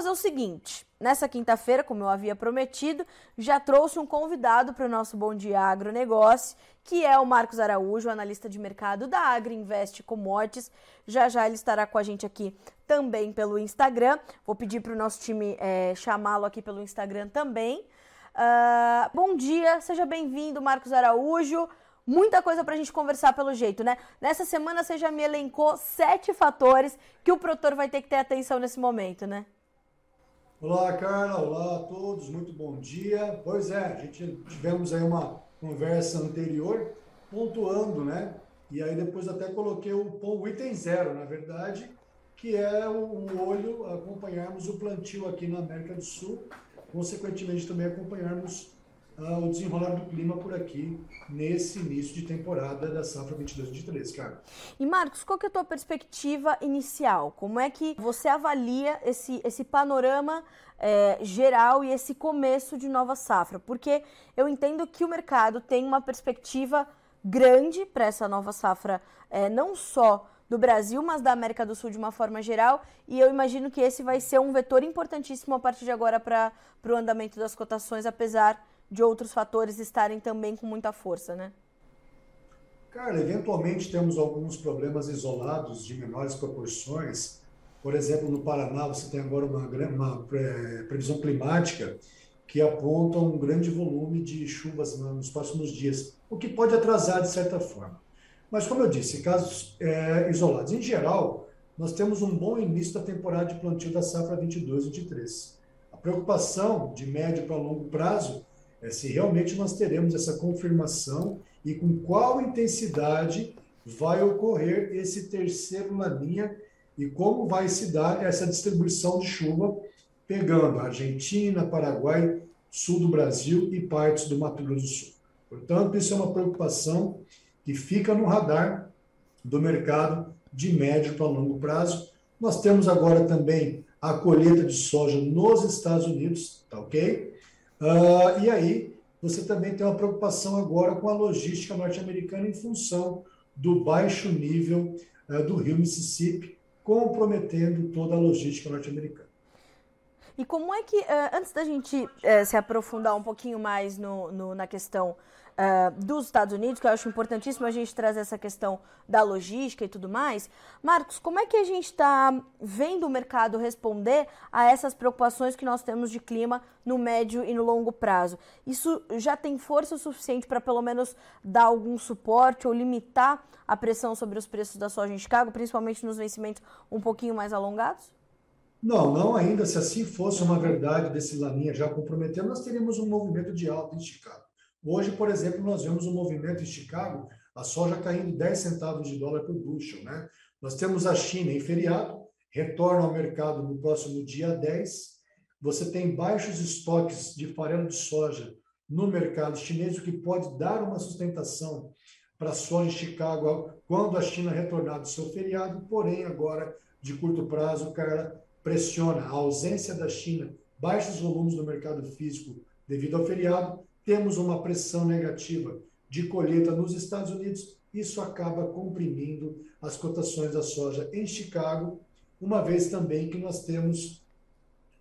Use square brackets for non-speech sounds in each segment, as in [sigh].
fazer o seguinte: nessa quinta-feira, como eu havia prometido, já trouxe um convidado para o nosso Bom Dia Agronegócio, que é o Marcos Araújo, analista de mercado da Agriinvest Commodities. Já já ele estará com a gente aqui também pelo Instagram. Vou pedir para o nosso time é, chamá-lo aqui pelo Instagram também. Uh, bom dia, seja bem-vindo, Marcos Araújo. Muita coisa para a gente conversar pelo jeito, né? Nessa semana você já me elencou sete fatores que o produtor vai ter que ter atenção nesse momento, né? Olá, Carla. Olá a todos. Muito bom dia. Pois é, a gente tivemos aí uma conversa anterior pontuando, né? E aí depois até coloquei o, o item zero, na verdade, que é o olho acompanharmos o plantio aqui na América do Sul, consequentemente também acompanharmos uh, o desenrolar do clima por aqui nesse início de temporada da safra 22-23, cara. E Marcos, qual que é a tua perspectiva inicial? Como é que você avalia esse, esse panorama é, geral e esse começo de nova safra? Porque eu entendo que o mercado tem uma perspectiva grande para essa nova safra, é, não só do Brasil, mas da América do Sul de uma forma geral. E eu imagino que esse vai ser um vetor importantíssimo a partir de agora para o andamento das cotações, apesar de outros fatores estarem também com muita força, né? Cara, eventualmente temos alguns problemas isolados de menores proporções. Por exemplo, no Paraná você tem agora uma, uma previsão climática que aponta um grande volume de chuvas nos próximos dias, o que pode atrasar de certa forma. Mas, como eu disse, casos é, isolados. Em geral, nós temos um bom início da temporada de plantio da safra 22-23. A preocupação de médio para longo prazo é se realmente nós teremos essa confirmação e com qual intensidade vai ocorrer esse terceiro laninha e como vai se dar essa distribuição de chuva pegando Argentina, Paraguai, sul do Brasil e partes do Mato Grosso do Sul. Portanto, isso é uma preocupação que fica no radar do mercado de médio para longo prazo. Nós temos agora também a colheita de soja nos Estados Unidos, tá ok? Uh, e aí, você também tem uma preocupação agora com a logística norte-americana em função do baixo nível uh, do rio Mississippi, comprometendo toda a logística norte-americana. E como é que, uh, antes da gente uh, se aprofundar um pouquinho mais no, no na questão uh, dos Estados Unidos, que eu acho importantíssimo a gente trazer essa questão da logística e tudo mais. Marcos, como é que a gente está vendo o mercado responder a essas preocupações que nós temos de clima no médio e no longo prazo? Isso já tem força suficiente para pelo menos dar algum suporte ou limitar a pressão sobre os preços da soja em Chicago, principalmente nos vencimentos um pouquinho mais alongados? Não, não ainda. Se assim fosse uma verdade desse Laninha já comprometendo, nós teríamos um movimento de alta em Chicago. Hoje, por exemplo, nós vemos um movimento em Chicago, a soja caindo 10 centavos de dólar por bushel. Né? Nós temos a China em feriado, retorna ao mercado no próximo dia 10. Você tem baixos estoques de farelo de soja no mercado chinês, o que pode dar uma sustentação para a soja em Chicago quando a China retornar do seu feriado, porém agora de curto prazo, cara, pressiona a ausência da China, baixos volumes no mercado físico devido ao feriado, temos uma pressão negativa de colheita nos Estados Unidos, isso acaba comprimindo as cotações da soja em Chicago, uma vez também que nós temos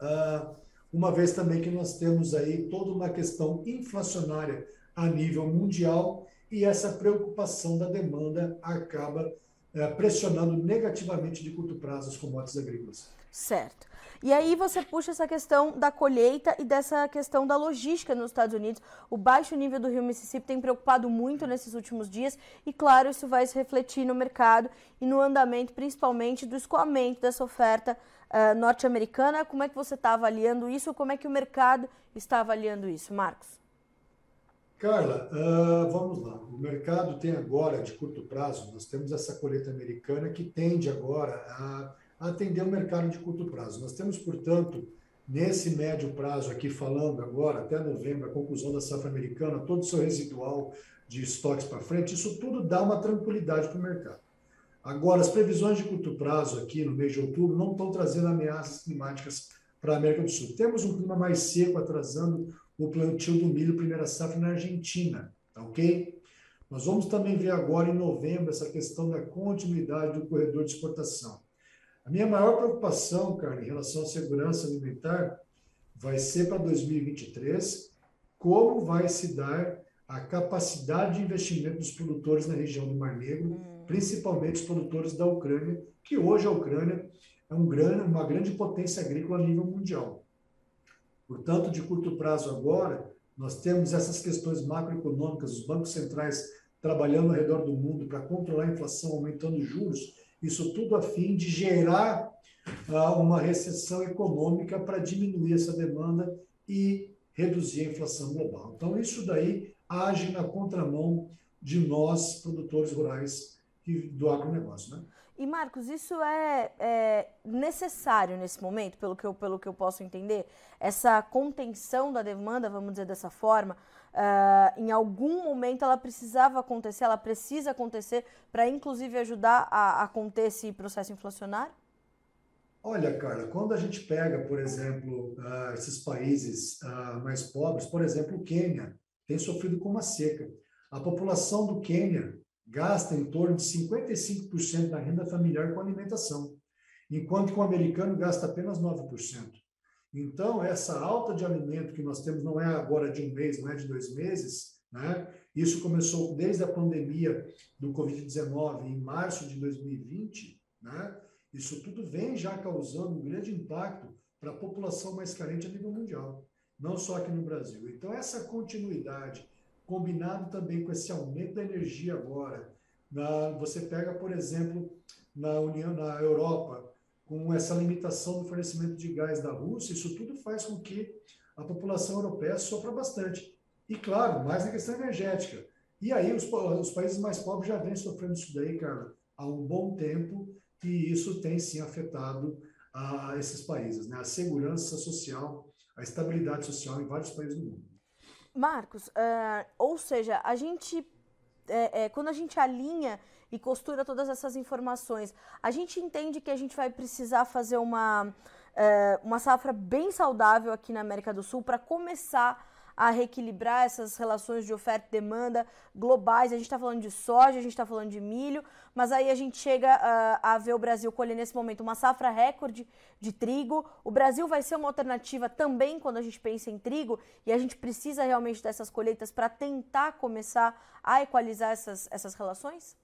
uh, uma vez também que nós temos aí toda uma questão inflacionária a nível mundial e essa preocupação da demanda acaba uh, pressionando negativamente de curto prazo as commodities agrícolas. Certo. E aí você puxa essa questão da colheita e dessa questão da logística nos Estados Unidos. O baixo nível do rio Mississippi tem preocupado muito nesses últimos dias e, claro, isso vai se refletir no mercado e no andamento, principalmente, do escoamento dessa oferta uh, norte-americana. Como é que você está avaliando isso? Como é que o mercado está avaliando isso, Marcos? Carla, uh, vamos lá. O mercado tem agora, de curto prazo, nós temos essa colheita americana que tende agora a atender o mercado de curto prazo. Nós temos, portanto, nesse médio prazo aqui falando agora, até novembro, a conclusão da safra americana, todo o seu residual de estoques para frente, isso tudo dá uma tranquilidade para o mercado. Agora, as previsões de curto prazo aqui no mês de outubro não estão trazendo ameaças climáticas para a América do Sul. Temos um clima mais seco atrasando o plantio do milho primeira safra na Argentina, tá ok? Nós vamos também ver agora em novembro essa questão da continuidade do corredor de exportação. A minha maior preocupação, cara, em relação à segurança alimentar, vai ser para 2023 como vai se dar a capacidade de investimento dos produtores na região do Mar Negro, hum. principalmente os produtores da Ucrânia, que hoje a Ucrânia é um grande, uma grande potência agrícola a nível mundial. Portanto, de curto prazo agora, nós temos essas questões macroeconômicas, os bancos centrais trabalhando ao redor do mundo para controlar a inflação, aumentando juros, isso tudo a fim de gerar uh, uma recessão econômica para diminuir essa demanda e reduzir a inflação global. Então, isso daí age na contramão de nós, produtores rurais do agronegócio. Né? E, Marcos, isso é, é, necessário nesse momento, pelo que, eu, pelo que eu posso entender? Essa contenção da demanda, vamos dizer dessa forma, uh, em algum momento ela precisava acontecer, ela precisa acontecer para, inclusive, ajudar a, a conter esse processo inflacionário? Olha, Carla, quando a gente pega, por exemplo, uh, esses países uh, mais pobres, por exemplo, o Quênia tem sofrido com uma seca. A população do Quênia gasta em torno de 55% da renda familiar com alimentação, enquanto que o americano gasta apenas 9%. Então, essa alta de alimento que nós temos não é agora de um mês, não é de dois meses, né? Isso começou desde a pandemia do Covid-19 em março de 2020, né? Isso tudo vem já causando um grande impacto para a população mais carente a nível mundial, não só aqui no Brasil. Então, essa continuidade, combinado também com esse aumento da energia agora, na, você pega, por exemplo, na União, na Europa, com essa limitação do fornecimento de gás da Rússia, isso tudo faz com que a população europeia sofra bastante. E, claro, mais na questão energética. E aí, os, os países mais pobres já vêm sofrendo isso daí, cara, há um bom tempo, e isso tem sim afetado a esses países, né? A segurança social, a estabilidade social em vários países do mundo. Marcos, uh, ou seja, a gente, é, é, quando a gente alinha e costura todas essas informações, a gente entende que a gente vai precisar fazer uma, é, uma safra bem saudável aqui na América do Sul para começar a reequilibrar essas relações de oferta e demanda globais. A gente está falando de soja, a gente está falando de milho, mas aí a gente chega uh, a ver o Brasil colher nesse momento uma safra recorde de trigo. O Brasil vai ser uma alternativa também quando a gente pensa em trigo e a gente precisa realmente dessas colheitas para tentar começar a equalizar essas, essas relações?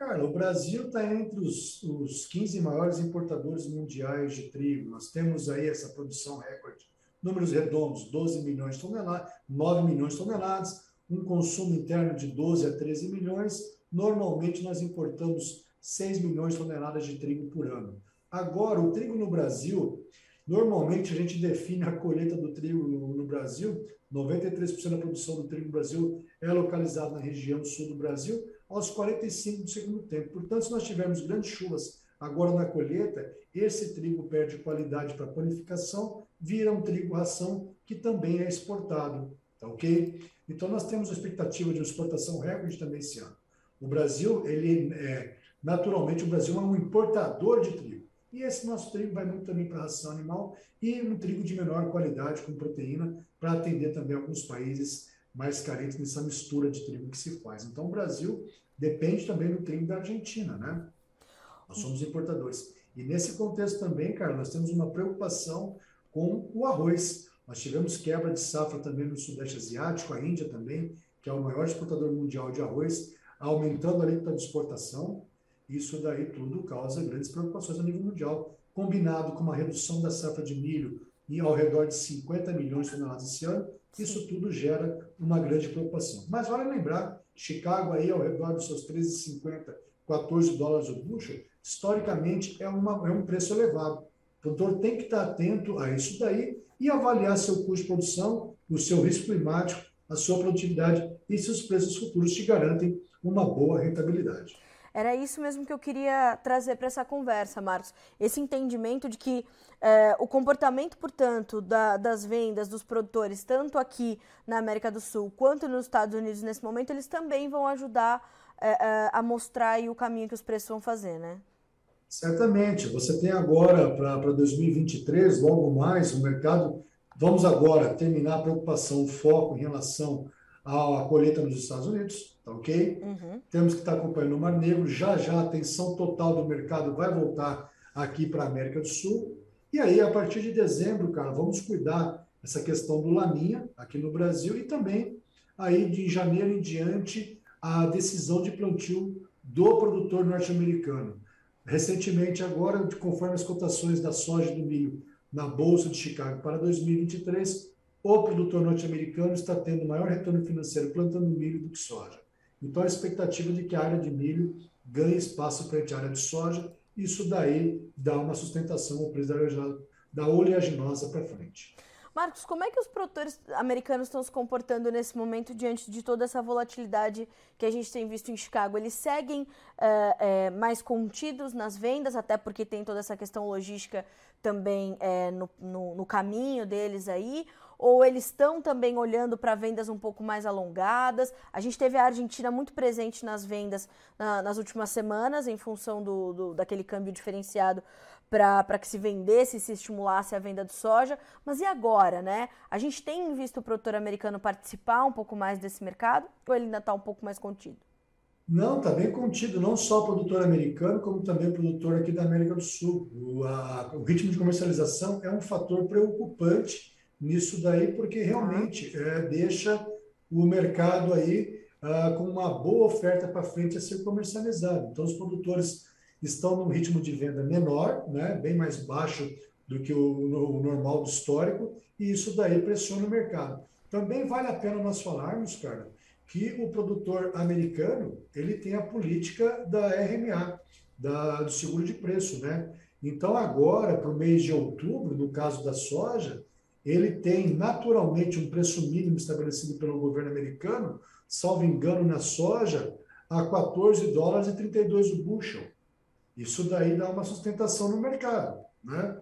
Cara, o Brasil está entre os, os 15 maiores importadores mundiais de trigo. Nós temos aí essa produção recorde números redondos, 12 milhões de toneladas, 9 milhões de toneladas, um consumo interno de 12 a 13 milhões. Normalmente nós importamos 6 milhões de toneladas de trigo por ano. Agora, o trigo no Brasil, normalmente a gente define a colheita do trigo no, Brasil, 93% da produção do trigo no Brasil é localizada na região sul do Brasil, aos 45% do segundo tempo. Portanto, se nós tivermos grandes chuvas agora na colheita, esse trigo perde qualidade para panificação vira um trigo ração que também é exportado, tá ok? Então nós temos a expectativa de uma exportação recorde também esse ano. O Brasil, ele é, naturalmente o Brasil é um importador de trigo. E esse nosso trigo vai muito também para ração animal e um trigo de menor qualidade com proteína para atender também alguns países mais carentes nessa mistura de trigo que se faz. Então o Brasil depende também do trigo da Argentina, né? Nós somos importadores. E nesse contexto também, cara, nós temos uma preocupação com o arroz. Nós tivemos quebra de safra também no Sudeste Asiático, a Índia também, que é o maior exportador mundial de arroz, aumentando a alíquota de exportação. Isso daí tudo causa grandes preocupações a nível mundial, combinado com uma redução da safra de milho em ao redor de 50 milhões de toneladas esse ano, isso tudo gera uma grande preocupação. Mas vale lembrar, Chicago aí ao redor dos seus 13,50, 14 dólares o bushel, historicamente é, uma, é um preço elevado. O produtor tem que estar atento a isso daí e avaliar seu custo de produção, o seu risco climático, a sua produtividade e se os preços futuros te garantem uma boa rentabilidade. Era isso mesmo que eu queria trazer para essa conversa, Marcos. Esse entendimento de que é, o comportamento, portanto, da, das vendas dos produtores, tanto aqui na América do Sul quanto nos Estados Unidos nesse momento, eles também vão ajudar é, é, a mostrar o caminho que os preços vão fazer, né? Certamente. Você tem agora, para 2023, logo mais, o mercado. Vamos agora terminar a preocupação, o foco em relação à colheita nos Estados Unidos, tá ok? Uhum. Temos que estar acompanhando o Mar Negro. Já já a atenção total do mercado vai voltar aqui para a América do Sul. E aí, a partir de dezembro, cara, vamos cuidar essa questão do Laninha aqui no Brasil e também aí de janeiro em diante a decisão de plantio do produtor norte-americano. Recentemente, agora, conforme as cotações da soja e do milho na Bolsa de Chicago para 2023, o produtor norte-americano está tendo maior retorno financeiro plantando milho do que soja. Então, a expectativa de que a área de milho ganhe espaço frente à área de soja, isso daí dá uma sustentação ao preço da oleaginosa para frente. Marcos, como é que os produtores americanos estão se comportando nesse momento diante de toda essa volatilidade que a gente tem visto em Chicago? Eles seguem é, é, mais contidos nas vendas, até porque tem toda essa questão logística também é, no, no, no caminho deles aí? Ou eles estão também olhando para vendas um pouco mais alongadas? A gente teve a Argentina muito presente nas vendas na, nas últimas semanas, em função do, do daquele câmbio diferenciado para que se vendesse e se estimulasse a venda de soja. Mas e agora, né? A gente tem visto o produtor americano participar um pouco mais desse mercado ou ele ainda está um pouco mais contido? Não, está bem contido, não só o produtor americano, como também o produtor aqui da América do Sul. O, a, o ritmo de comercialização é um fator preocupante nisso daí, porque realmente é, deixa o mercado aí ah, com uma boa oferta para frente a ser comercializado. Então, os produtores estão num ritmo de venda menor, né, bem mais baixo do que o, o normal do histórico, e isso daí pressiona o mercado. Também vale a pena nós falarmos, cara, que o produtor americano ele tem a política da RMA, da, do seguro de preço, né? Então agora, para o mês de outubro, no caso da soja, ele tem naturalmente um preço mínimo estabelecido pelo governo americano, salvo engano, na soja, a 14 dólares e 32 o bushel. Isso daí dá uma sustentação no mercado, né?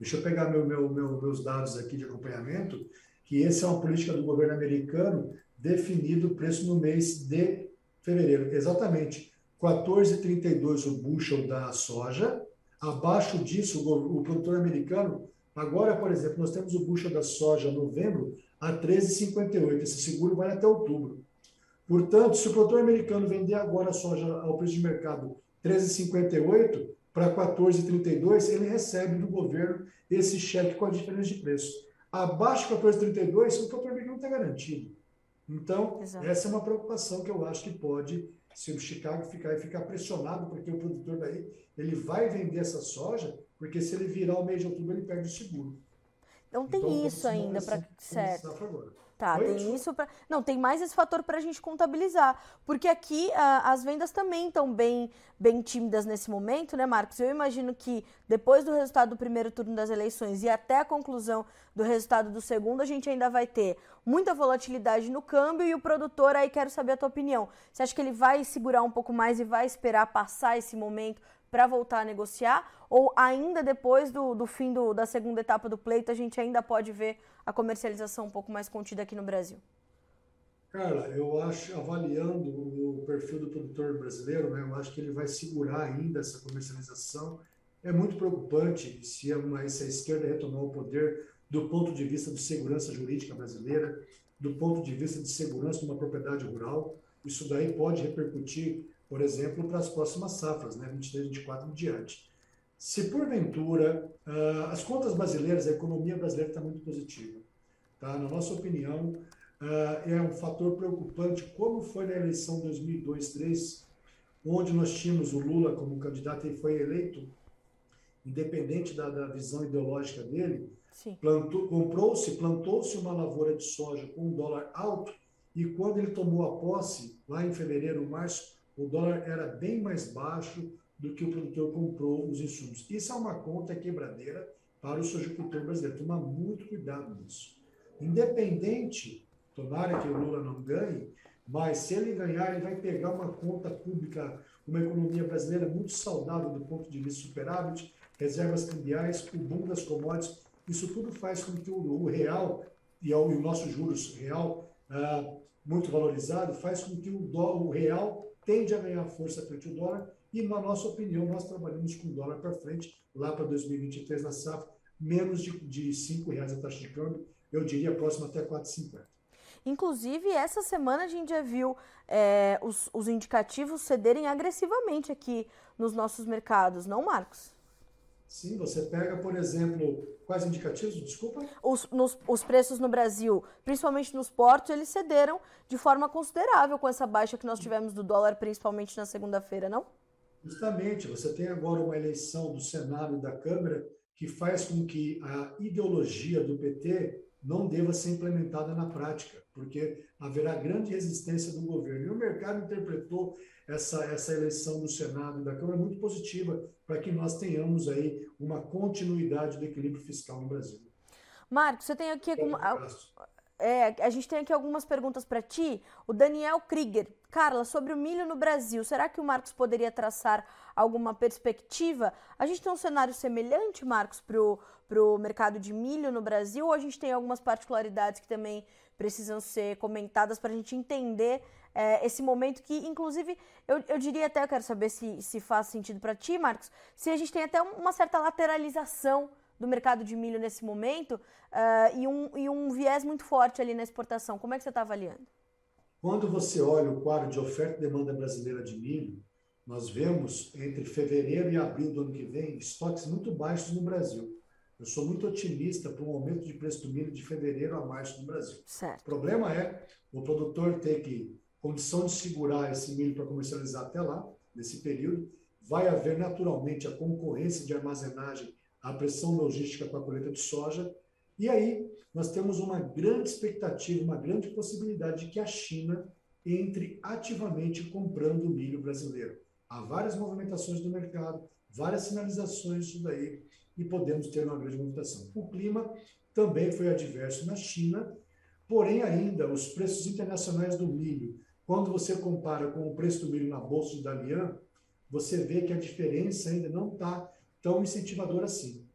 Deixa eu pegar meu, meu, meu, meus dados aqui de acompanhamento, que essa é uma política do governo americano definido o preço no mês de fevereiro. Exatamente, 14,32 o bushel da soja. Abaixo disso, o, o produtor americano Agora, por exemplo, nós temos o bucha da soja novembro a 13,58. Esse seguro vai até outubro. Portanto, se o produtor americano vender agora a soja ao preço de mercado 13,58 para 14,32, ele recebe do governo esse cheque com a diferença de preço. Abaixo de 14,32, o produtor americano está garantido. Então, Exato. essa é uma preocupação que eu acho que pode, se o Chicago ficar e ficar pressionado, porque o produtor daí ele vai vender essa soja porque se ele virar o mês de outubro, ele perde o seguro. Então tem então, isso ainda para certo. Tá, Oi, tem isso para Não, tem mais esse fator para a gente contabilizar, porque aqui a, as vendas também estão bem bem tímidas nesse momento, né, Marcos? Eu imagino que depois do resultado do primeiro turno das eleições e até a conclusão do resultado do segundo, a gente ainda vai ter muita volatilidade no câmbio e o produtor aí quero saber a tua opinião. Você acha que ele vai segurar um pouco mais e vai esperar passar esse momento para voltar a negociar? Ou ainda depois do, do fim do, da segunda etapa do pleito, a gente ainda pode ver a comercialização um pouco mais contida aqui no Brasil? Carla, eu acho, avaliando o perfil do produtor brasileiro, né, eu acho que ele vai segurar ainda essa comercialização. É muito preocupante se a, uma, se a esquerda retomar o poder do ponto de vista de segurança jurídica brasileira, do ponto de vista de segurança de uma propriedade rural. Isso daí pode repercutir por exemplo, para as próximas safras, né, 23, 24 e diante. Se porventura uh, as contas brasileiras, a economia brasileira está muito positiva, tá? na nossa opinião, uh, é um fator preocupante, como foi na eleição 2002-2003, onde nós tínhamos o Lula como candidato e foi eleito, independente da, da visão ideológica dele, comprou-se, plantou-se uma lavoura de soja com um dólar alto, e quando ele tomou a posse, lá em fevereiro, março, o dólar era bem mais baixo do que o produtor comprou os insumos. Isso é uma conta quebradeira para o sojicultor brasileiro. Tomar muito cuidado nisso. Independente, tomara que o Lula não ganhe, mas se ele ganhar, ele vai pegar uma conta pública, uma economia brasileira muito saudável do ponto de vista superávit, reservas cambiais, o boom das commodities. Isso tudo faz com que o, real e o, nosso juros real ah, muito valorizado faz com que o, o real tende a ganhar força frente ao dólar e, na nossa opinião, nós trabalhamos com o dólar para frente, lá para 2023 na safra, menos de, de R$ reais a taxa de câmbio, eu diria próximo até 4,50. Inclusive, essa semana a gente já viu é, os, os indicativos cederem agressivamente aqui nos nossos mercados, não, Marcos? Sim, você pega, por exemplo, quais indicativos? Desculpa. Os, nos, os preços no Brasil, principalmente nos portos, eles cederam de forma considerável com essa baixa que nós tivemos do dólar, principalmente na segunda-feira, não? Justamente, você tem agora uma eleição do Senado e da Câmara que faz com que a ideologia do PT não deva ser implementada na prática, porque haverá grande resistência do governo. E o mercado interpretou essa, essa eleição do Senado e da Câmara muito positiva para que nós tenhamos aí uma continuidade do equilíbrio fiscal no Brasil. Marcos, você tem aqui alguma, é, a gente tem aqui algumas perguntas para ti. O Daniel Krieger. Carla, sobre o milho no Brasil, será que o Marcos poderia traçar alguma perspectiva? A gente tem um cenário semelhante, Marcos, para o mercado de milho no Brasil, ou a gente tem algumas particularidades que também precisam ser comentadas para a gente entender é, esse momento que, inclusive, eu, eu diria até, eu quero saber se, se faz sentido para ti, Marcos, se a gente tem até uma certa lateralização do mercado de milho nesse momento uh, e, um, e um viés muito forte ali na exportação. Como é que você está avaliando? Quando você olha o quadro de oferta e demanda brasileira de milho, nós vemos entre fevereiro e abril do ano que vem estoques muito baixos no Brasil. Eu sou muito otimista para um aumento de preço do milho de fevereiro a março no Brasil. Certo. O problema é o produtor ter que condição de segurar esse milho para comercializar até lá, nesse período. Vai haver naturalmente a concorrência de armazenagem a pressão logística com a colheita de soja. E aí nós temos uma grande expectativa, uma grande possibilidade de que a China entre ativamente comprando milho brasileiro. Há várias movimentações no mercado, várias sinalizações disso daí, e podemos ter uma grande movimentação. O clima também foi adverso na China, porém ainda os preços internacionais do milho, quando você compara com o preço do milho na bolsa de Dalian, você vê que a diferença ainda não está tão incentivador assim.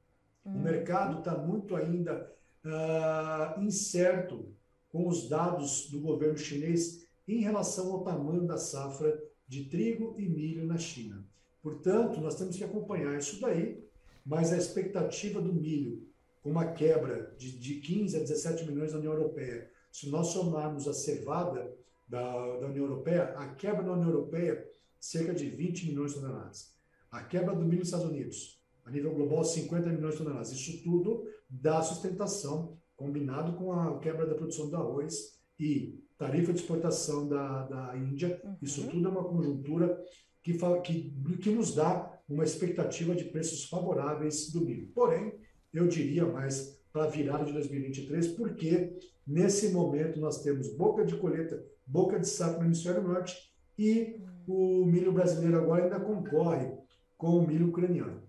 O hum. mercado está muito ainda uh, incerto com os dados do governo chinês em relação ao tamanho da safra de trigo e milho na China. Portanto, nós temos que acompanhar isso daí, mas a expectativa do milho, com uma quebra de, de 15 a 17 milhões na União Europeia, se nós somarmos a cevada da, da União Europeia, a quebra na União Europeia, cerca de 20 milhões de toneladas. A quebra do milho nos Estados Unidos, a nível global, 50 milhões de toneladas. Isso tudo dá sustentação, combinado com a quebra da produção do arroz e tarifa de exportação da, da Índia. Uhum. Isso tudo é uma conjuntura que, que, que nos dá uma expectativa de preços favoráveis do milho. Porém, eu diria mais para a virada de 2023, porque nesse momento nós temos boca de colheita, boca de safra no hemisfério norte e o milho brasileiro agora ainda concorre com o milho ucraniano.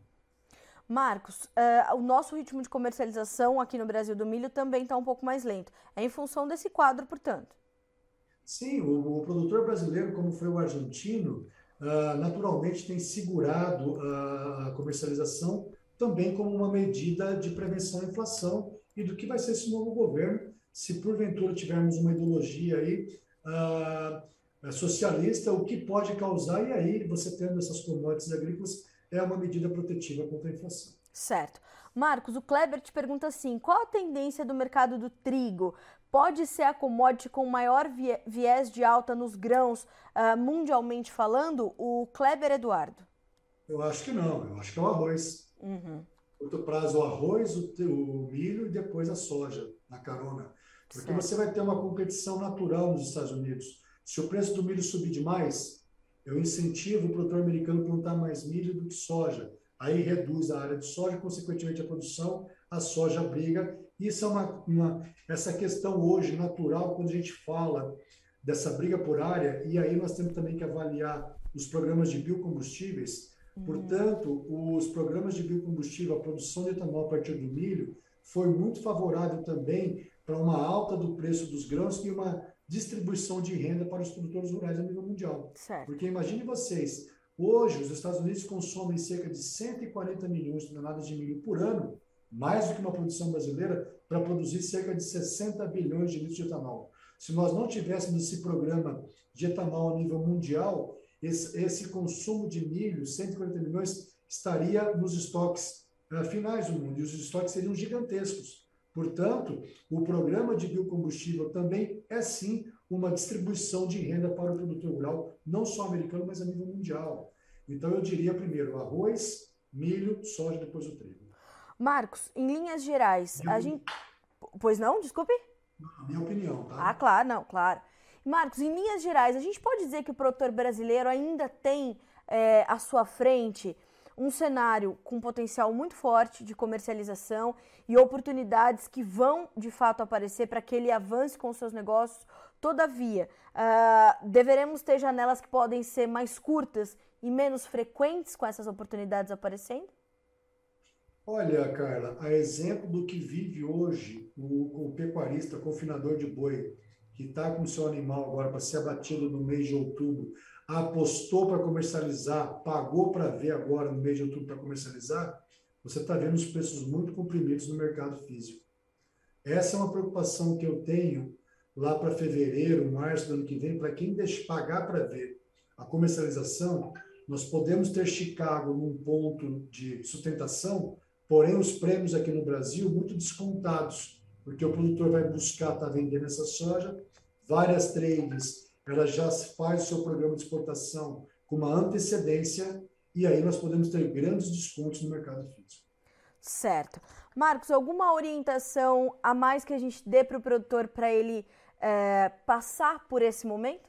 Marcos, uh, o nosso ritmo de comercialização aqui no Brasil do milho também está um pouco mais lento. É em função desse quadro, portanto. Sim, o, o produtor brasileiro, como foi o argentino, uh, naturalmente tem segurado a comercialização também como uma medida de prevenção à inflação e do que vai ser esse novo governo, se porventura tivermos uma ideologia aí uh, socialista, o que pode causar, e aí você tendo essas commodities agrícolas é uma medida protetiva contra a inflação. Certo. Marcos, o Kleber te pergunta assim: qual a tendência do mercado do trigo? Pode ser a commodity com maior viés de alta nos grãos, uh, mundialmente falando? O Kleber Eduardo. Eu acho que não, eu acho que é o arroz. Uhum. Curto prazo, o arroz, o, o, milho e depois a soja na carona. Porque certo. você vai ter uma competição natural nos Estados Unidos. Se o preço do milho subir demais, eu incentivo o produtor americano a plantar mais milho do que soja. Aí reduz a área de soja, consequentemente a produção, a soja briga. Isso é uma, uma essa questão hoje natural quando a gente fala dessa briga por área, e aí nós temos também que avaliar os programas de biocombustíveis. Uhum. Portanto, os programas de biocombustível, a produção de etanol a partir do milho, foi muito favorável também para uma alta do preço dos grãos e uma distribuição de renda para os produtores rurais a nível mundial. Certo. Porque imagine vocês, hoje os Estados Unidos consomem cerca de 140 milhões de toneladas de milho por ano, mais do que uma produção brasileira, para produzir cerca de 60 bilhões de litros de etanol. Se nós não tivéssemos esse programa de etanol a nível mundial, esse, esse consumo de milho, 140 milhões, estaria nos estoques uh, finais do mundo, e os estoques seriam gigantescos. Portanto, o programa de biocombustível também é sim uma distribuição de renda para o produtor rural, não só americano, mas a nível mundial. Então, eu diria primeiro arroz, milho, soja, depois o trigo. Marcos, em linhas gerais, a gente. Pois não? Desculpe? Na minha opinião, tá? Ah, claro, não, claro. Marcos, em linhas gerais, a gente pode dizer que o produtor brasileiro ainda tem é, à sua frente um cenário com potencial muito forte de comercialização e oportunidades que vão de fato aparecer para que ele avance com seus negócios. Todavia, uh, deveremos ter janelas que podem ser mais curtas e menos frequentes com essas oportunidades aparecendo? Olha, Carla, a exemplo do que vive hoje o, o pecuarista, confinador de boi, que está com seu animal agora para ser abatido no mês de outubro, apostou para comercializar, pagou para ver agora no mês de outubro para comercializar, você está vendo os preços muito comprimidos no mercado físico. Essa é uma preocupação que eu tenho lá para fevereiro, março do ano que vem, para quem deixa pagar para ver a comercialização, nós podemos ter Chicago num ponto de sustentação, porém os prêmios aqui no Brasil muito descontados, porque o produtor vai buscar estar tá vendendo essa soja, várias trades ela já faz o seu programa de exportação com uma antecedência e aí nós podemos ter grandes descontos no mercado físico. Certo. Marcos, alguma orientação a mais que a gente dê para o produtor para ele é, passar por esse momento?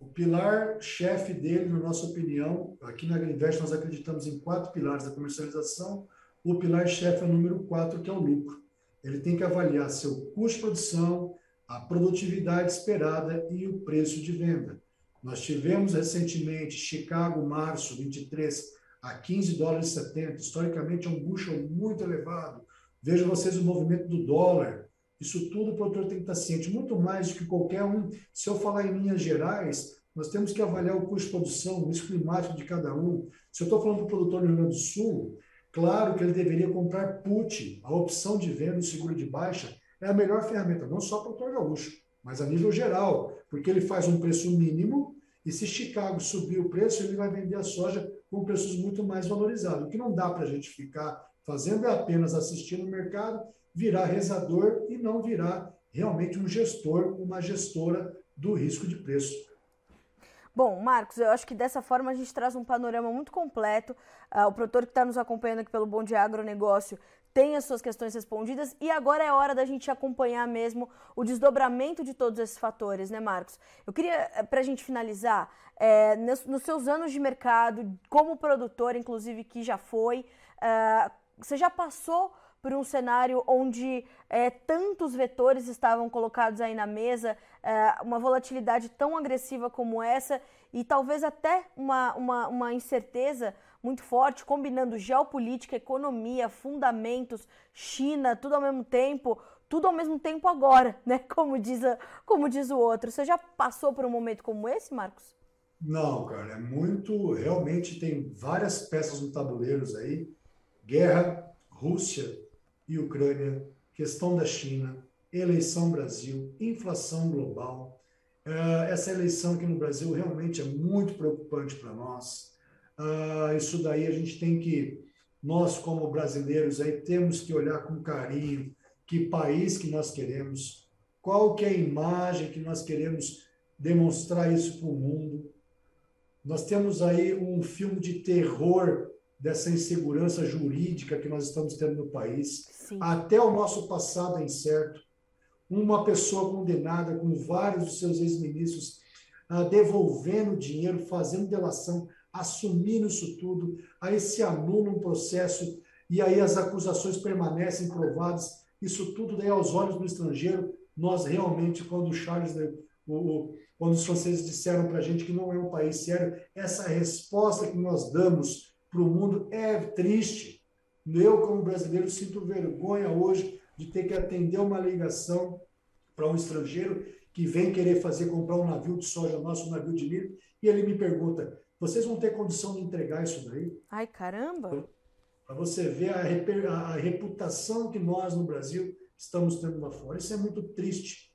O pilar chefe dele, na nossa opinião, aqui na Agriinvest nós acreditamos em quatro pilares da comercialização. O pilar chefe é o número quatro, que é o lucro. Ele tem que avaliar seu custo de produção, a produtividade esperada e o preço de venda. Nós tivemos recentemente Chicago, março 23, a 15 dólares e 70. Historicamente é um bushel muito elevado. Vejam vocês o movimento do dólar. Isso tudo o produtor tem que estar ciente, muito mais do que qualquer um. Se eu falar em linhas gerais, nós temos que avaliar o custo de produção, o risco climático de cada um. Se eu estou falando para o produtor do Rio Grande do Sul, claro que ele deveria comprar put, a opção de venda, o seguro de baixa, é a melhor ferramenta, não só para o produtor gaúcho, mas a nível geral, porque ele faz um preço mínimo e se Chicago subir o preço, ele vai vender a soja com preços muito mais valorizados. O que não dá para a gente ficar fazendo é apenas assistir no mercado, virar rezador e não virar realmente um gestor, uma gestora do risco de preço. Bom, Marcos, eu acho que dessa forma a gente traz um panorama muito completo. Uh, o produtor que está nos acompanhando aqui pelo Bom Dia Agronegócio tem as suas questões respondidas e agora é hora da gente acompanhar mesmo o desdobramento de todos esses fatores, né, Marcos? Eu queria, eh, para a gente finalizar, é, nos, nos, seus anos de mercado, como produtor, inclusive, que já foi, é, você já passou por um cenário onde é, tantos vetores estavam colocados aí na mesa, é, uma volatilidade tão agressiva como essa e talvez até uma, uma, uma incerteza muito forte, combinando geopolítica, economia, fundamentos, China, tudo ao mesmo tempo, tudo ao mesmo tempo agora, [laughs] né? Como diz, a, como diz o outro. Você já passou por um momento como esse, Marcos? Não, cara, é muito. Realmente tem várias peças no tabuleiro aí. Guerra, Rússia e Ucrânia, questão da China, eleição Brasil, inflação global. Eh, essa eleição aqui no Brasil realmente é muito preocupante para nós. Uh, isso daí a gente tem que, nós como brasileiros, aí temos que olhar com carinho que país que nós queremos, qual que é a imagem que nós queremos demonstrar isso para o mundo. Nós temos aí um filme de terror dessa insegurança jurídica que nós estamos tendo no país. Sim. Até o nosso passado é incerto. Uma pessoa condenada com vários dos seus ex-ministros uh, devolvendo dinheiro, fazendo delação, assumindo isso tudo, aí se anula um processo e aí as acusações permanecem provadas, isso tudo daí aos olhos do estrangeiro, nós realmente, quando o Charles, né, o, quando os franceses disseram para a gente que não é um país sério, essa resposta que nós damos para o mundo é triste. Eu, como brasileiro, sinto vergonha hoje de ter que atender uma ligação para um estrangeiro que vem querer fazer comprar um navio de soja nosso, um navio de milho, e ele me pergunta: vocês vão ter condição de entregar isso daí? Ai, caramba! Para você ver a, a, reputação que nós no Brasil estamos tendo lá fora. Isso é muito triste.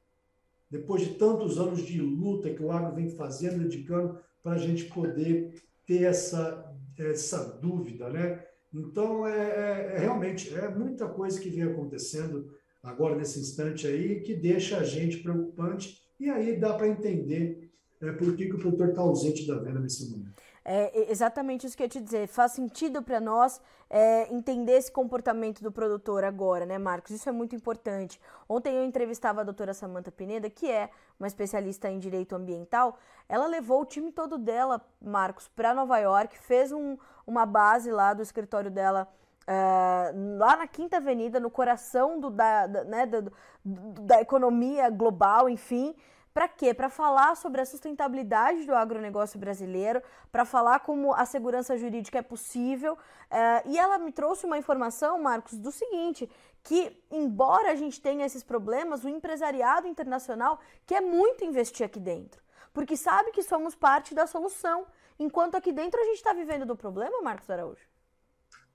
Depois de tantos anos de luta que o agro vem fazendo, dedicando, para a gente poder ter essa, essa dúvida, né? Então, é, é, é, realmente, é muita coisa que vem acontecendo agora nesse instante aí que deixa a gente preocupante e aí dá para entender é, por que, que o produtor está ausente da venda nesse momento. É exatamente isso que eu ia te dizer. Faz sentido para nós é, entender esse comportamento do produtor agora, né, Marcos? Isso é muito importante. Ontem eu entrevistava a doutora Samanta Pineda, que é uma especialista em direito ambiental. Ela levou o time todo dela, Marcos, para Nova York, fez um, uma base lá do escritório dela. Uh, lá na Quinta Avenida, no coração do, da, da, né, da, da economia global, enfim, para quê? Para falar sobre a sustentabilidade do agronegócio brasileiro, para falar como a segurança jurídica é possível. Uh, e ela me trouxe uma informação, Marcos, do seguinte: que, embora a gente tenha esses problemas, o empresariado internacional quer muito investir aqui dentro, porque sabe que somos parte da solução, enquanto aqui dentro a gente está vivendo do problema, Marcos Araújo.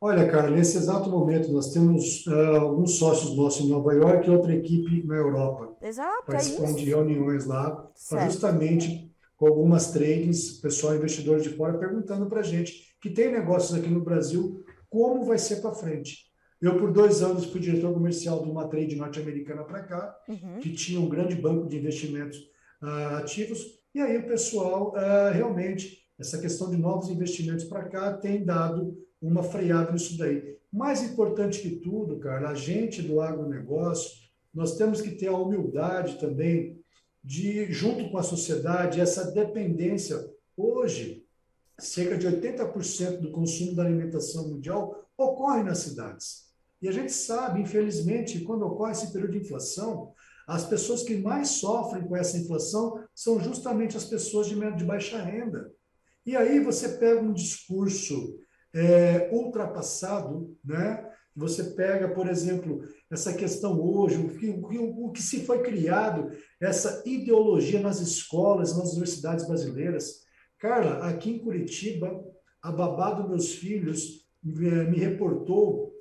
Olha, cara, nesse exato momento nós temos uh, alguns sócios nossos em Nova York e outra equipe na Europa. Exato, participando é de reuniões lá, justamente com algumas trades, pessoal investidores de fora perguntando para a gente que tem negócios aqui no Brasil, como vai ser para frente. Eu, por dois anos, fui diretor comercial de uma trade norte-americana para cá, uhum. que tinha um grande banco de investimentos uh, ativos, e aí o pessoal, uh, realmente, essa questão de novos investimentos para cá tem dado uma freada nisso daí. Mais importante que tudo, cara, a gente do agronegócio, nós temos que ter a humildade também de, junto com a sociedade, essa dependência. Hoje, cerca de 80% do consumo da alimentação mundial ocorre nas cidades. E a gente sabe, infelizmente, quando ocorre esse período de inflação, as pessoas que mais sofrem com essa inflação são justamente as pessoas de, de baixa renda. E aí você pega um discurso é, ultrapassado, né? Você pega, por exemplo, essa questão hoje, o que, o, o que se foi criado, essa ideologia nas escolas, nas universidades brasileiras. Carla, aqui em Curitiba, a babá dos meus filhos me, me reportou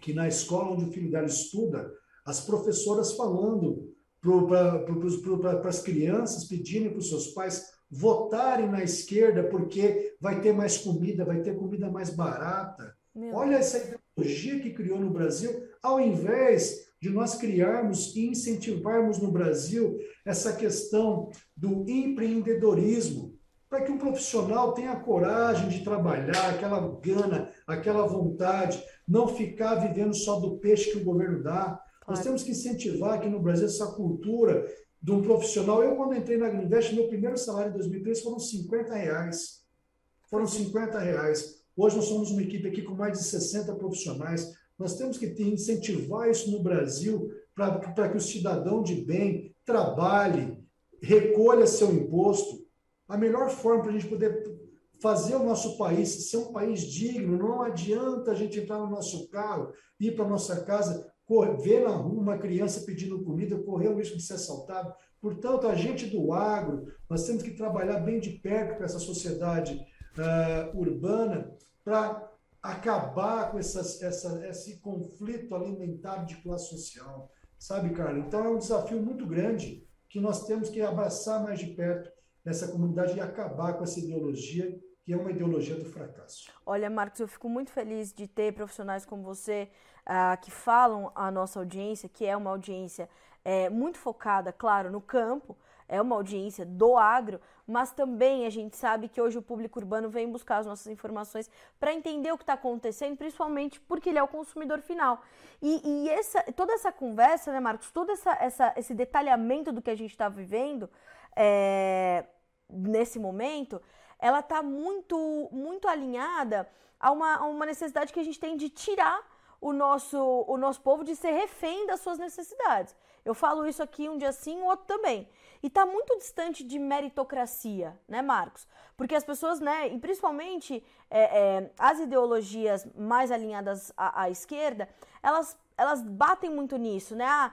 que na escola onde o filho dela estuda, as professoras falando para as crianças, pedindo para os seus pais votarem na esquerda porque vai ter mais comida, vai ter comida mais barata. Meu Olha essa ideologia que criou no Brasil, ao invés de nós criarmos e incentivarmos no Brasil essa questão do empreendedorismo, para que um profissional tenha coragem de trabalhar, aquela gana, aquela vontade, não ficar vivendo só do peixe que o governo dá. Claro. Nós temos que incentivar aqui no Brasil essa cultura de um profissional. Eu, quando entrei na Agriinvest, meu primeiro salário em 2013 foram 50 reais. Foram 50 reais. Hoje nós somos uma equipe aqui com mais de 60 profissionais. Nós temos que incentivar isso no Brasil para que o cidadão de bem trabalhe, recolha seu imposto. A melhor forma para a gente poder fazer o nosso país ser um país digno, não adianta a gente entrar no nosso carro, ir para a nossa casa ver na rua uma criança pedindo comida, correr o risco de ser assaltado. Portanto, a gente do agro, nós temos que trabalhar bem de perto com essa sociedade uh, urbana para acabar com essas, essa, esse conflito alimentar de classe social. Sabe, Carla? Então, é um desafio muito grande que nós temos que abraçar mais de perto essa comunidade e acabar com essa ideologia que é uma ideologia do fracasso. Olha, Marcos, eu fico muito feliz de ter profissionais como você uh, que falam à nossa audiência, que é uma audiência é, muito focada, claro, no campo, é uma audiência do agro, mas também a gente sabe que hoje o público urbano vem buscar as nossas informações para entender o que está acontecendo, principalmente porque ele é o consumidor final. E, e essa, toda essa conversa, né, Marcos, todo essa, essa, esse detalhamento do que a gente está vivendo é, nesse momento ela está muito, muito alinhada a uma, a uma necessidade que a gente tem de tirar o nosso, o nosso povo de ser refém das suas necessidades. Eu falo isso aqui um dia sim, o outro também. E está muito distante de meritocracia, né, Marcos? Porque as pessoas, né, e principalmente é, é, as ideologias mais alinhadas à, à, esquerda, elas, elas batem muito nisso, né? Ah,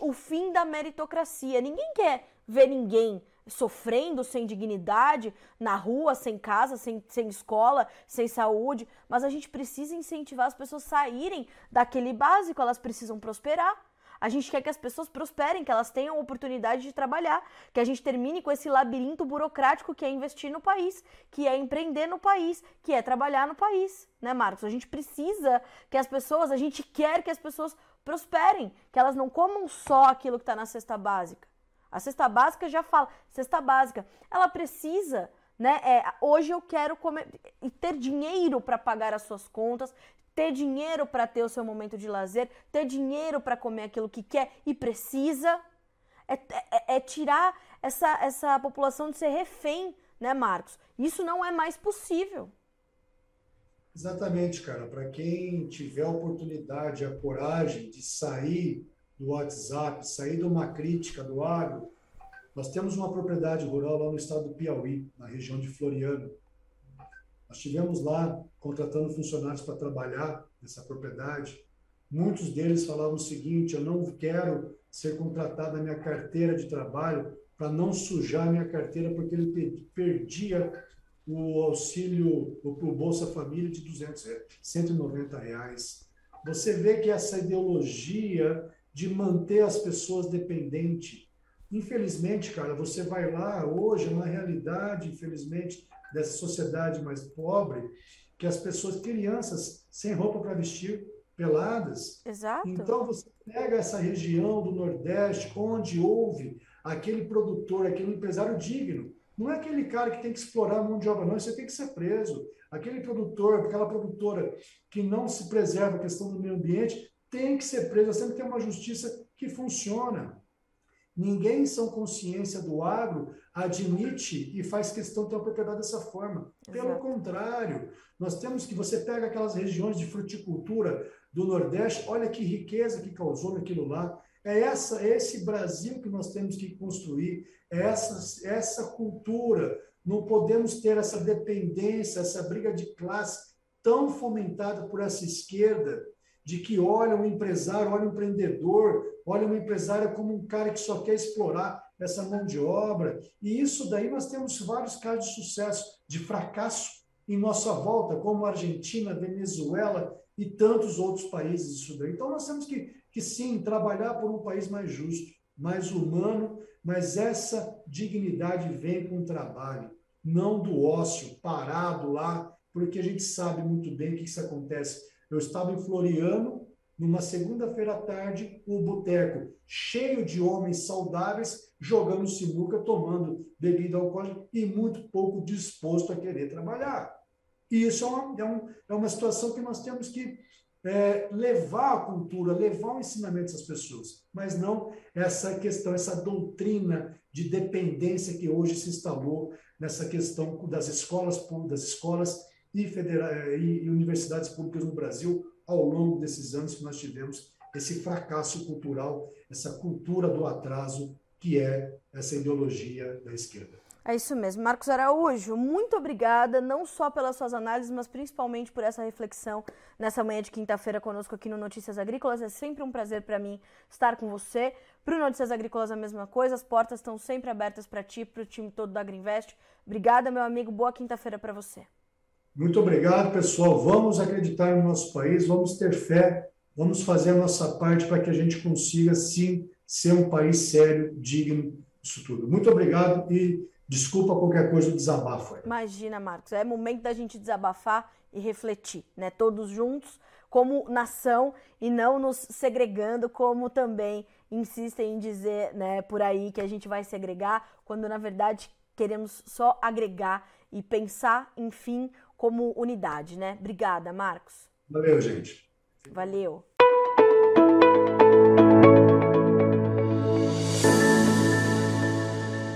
o fim da meritocracia. Ninguém quer ver ninguém sofrendo sem dignidade, na rua, sem casa, sem, sem escola, sem saúde, mas a gente precisa incentivar as pessoas a saírem daquele básico, elas precisam prosperar. A gente quer que as pessoas prosperem, que elas tenham oportunidade de trabalhar, que a gente termine com esse labirinto burocrático que é investir no país, que é empreender no país, que é trabalhar no país, né, Marcos? A gente precisa que as pessoas, a gente quer que as pessoas prosperem, que elas não comam só aquilo que está na cesta básica. A cesta básica já fala, cesta básica, ela precisa Né? É, hoje eu quero comer, ter dinheiro para pagar as suas contas, ter dinheiro para ter o seu momento de lazer, ter dinheiro para comer aquilo que quer e precisa. É, é, é, tirar essa, essa população de ser refém, né, Marcos? Isso não é mais possível. Exatamente, cara. Para quem tiver a oportunidade, a coragem de sair do WhatsApp, sair de uma crítica do agro, nós temos uma propriedade rural lá no estado do Piauí, na região de Floriano. Nós tivemos lá contratando funcionários para trabalhar nessa propriedade. Muitos deles falavam o seguinte: eu não quero ser contratado na minha carteira de trabalho para não sujar minha carteira, porque ele perdia o auxílio, o, Bolsa Família de 200 reais, 190 reais. Você vê que essa ideologia de manter as pessoas dependentes, infelizmente, cara, você vai lá hoje, é uma realidade, infelizmente, dessa sociedade mais pobre, que as pessoas, crianças, sem roupa para vestir, peladas. Exato. Então você pega essa região do Nordeste, onde houve aquele produtor, aquele empresário digno. Não é aquele cara que tem que explorar a mão de obra, não, você tem que ser preso. Aquele produtor, aquela produtora que não se preserva a questão do meio ambiente, tem que ser temos que ter uma justiça que funciona. Ninguém são consciência do agro admite e faz questão de ter uma propriedade dessa forma. Pelo Exato. contrário, nós temos que você pega aquelas regiões de fruticultura do Nordeste, olha que riqueza que causou naquilo lá. É essa, é esse Brasil que nós temos que construir, é essa, essa cultura. Não podemos ter essa dependência, essa briga de classe tão fomentada por essa esquerda de que olha o empresário, olha o empreendedor, olha o empresário como um cara que só quer explorar essa mão de obra. E isso daí nós temos vários casos de sucesso, de fracasso em nossa volta, como Argentina, Venezuela e tantos outros países isso daí. Então nós temos que, que sim trabalhar por um país mais justo, mais humano, mas essa dignidade vem com o trabalho, não do ócio parado lá, porque a gente sabe muito bem o que isso acontece eu estava em Floriano, numa segunda-feira à tarde, o um boteco cheio de homens saudáveis, jogando sinuca, tomando bebida alcoólica e muito pouco disposto a querer trabalhar. E isso é uma, é, um, é uma situação que nós temos que é, levar a cultura, levar o ensinamento às pessoas, mas não essa questão, essa doutrina de dependência que hoje se instalou nessa questão das escolas, das escolas e, federa e universidades públicas no Brasil ao longo desses anos que nós tivemos esse fracasso cultural, essa cultura do atraso que é essa ideologia da esquerda. É isso mesmo. Marcos Araújo, muito obrigada, não só pelas suas análises, mas principalmente por essa reflexão nessa manhã de quinta-feira conosco aqui no Notícias Agrícolas. É sempre um prazer para mim estar com você. Para o Notícias Agrícolas, a mesma coisa. As portas estão sempre abertas para ti, para o time todo da Agriinvest. Obrigada, meu amigo. Boa quinta-feira para você. Muito obrigado, pessoal. Vamos acreditar no nosso país, vamos ter fé, vamos fazer a nossa parte para que a gente consiga, sim, ser um país sério, digno disso tudo. Muito obrigado e desculpa qualquer coisa desabafo. Aí. Imagina, Marcos, é momento da gente desabafar e refletir, né? Todos juntos, como nação e não nos segregando, como também insistem em dizer, né, por aí que a gente vai segregar, quando na verdade queremos só agregar e pensar, enfim, como unidade, né? Obrigada, Marcos. Valeu, gente. Valeu.